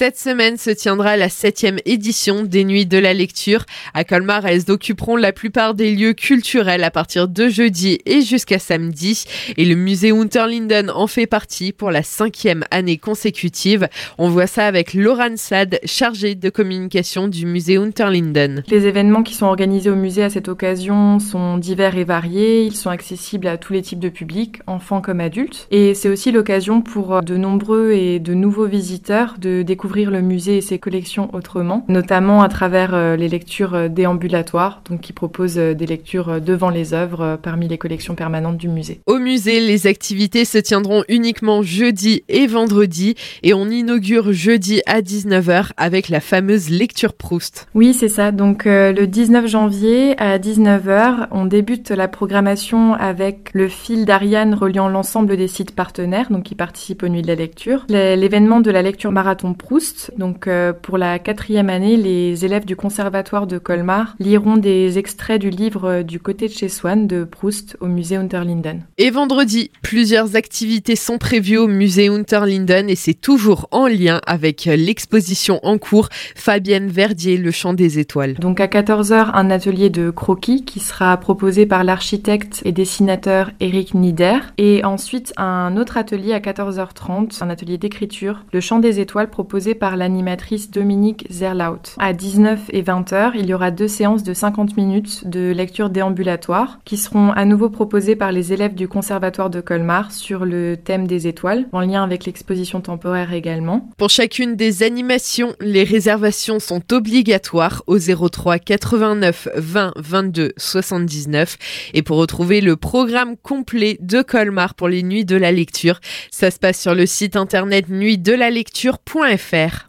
Cette semaine se tiendra la septième édition des Nuits de la Lecture. À Colmar, elles occuperont la plupart des lieux culturels à partir de jeudi et jusqu'à samedi. Et le musée Unterlinden en fait partie pour la cinquième année consécutive. On voit ça avec Laurent Sad, chargée de communication du musée Unterlinden. Les événements qui sont organisés au musée à cette occasion sont divers et variés. Ils sont accessibles à tous les types de publics, enfants comme adultes. Et c'est aussi l'occasion pour de nombreux et de nouveaux visiteurs de découvrir le musée et ses collections autrement, notamment à travers euh, les lectures euh, déambulatoires, donc qui proposent euh, des lectures devant les œuvres parmi les collections permanentes du musée. Au musée, les activités se tiendront uniquement jeudi et vendredi et on inaugure jeudi à 19h avec la fameuse lecture Proust. Oui, c'est ça. Donc le 19 janvier à 19h, on débute la programmation avec le fil d'Ariane reliant l'ensemble des sites partenaires, donc qui participent aux nuits de la lecture. L'événement de la lecture marathon Proust, donc pour la quatrième année, les élèves du conservatoire de Colmar liront des extraits du livre Du côté de chez Swann de Proust au musée Unterlinden. Et vendredi, plusieurs activités sont prévues au musée Unterlinden et c'est toujours en lien avec l'exposition en cours Fabienne Verdier, Le Chant des Étoiles. Donc à 14h, un atelier de croquis qui sera proposé par l'architecte et dessinateur Eric Nieder et ensuite un autre atelier à 14h30, un atelier d'écriture, Le Chant des Étoiles proposé par l'animatrice Dominique Zerlaut. À 19 et 20 heures, il y aura deux séances de 50 minutes de lecture déambulatoire qui seront à nouveau proposées par les élèves du Conservatoire de Colmar sur le thème des étoiles, en lien avec l'exposition temporaire également. Pour chacune des animations, les réservations sont obligatoires au 03 89 20 22 79. Et pour retrouver le programme complet de Colmar pour les nuits de la lecture, ça se passe sur le site internet nuitdelalecture.fr faire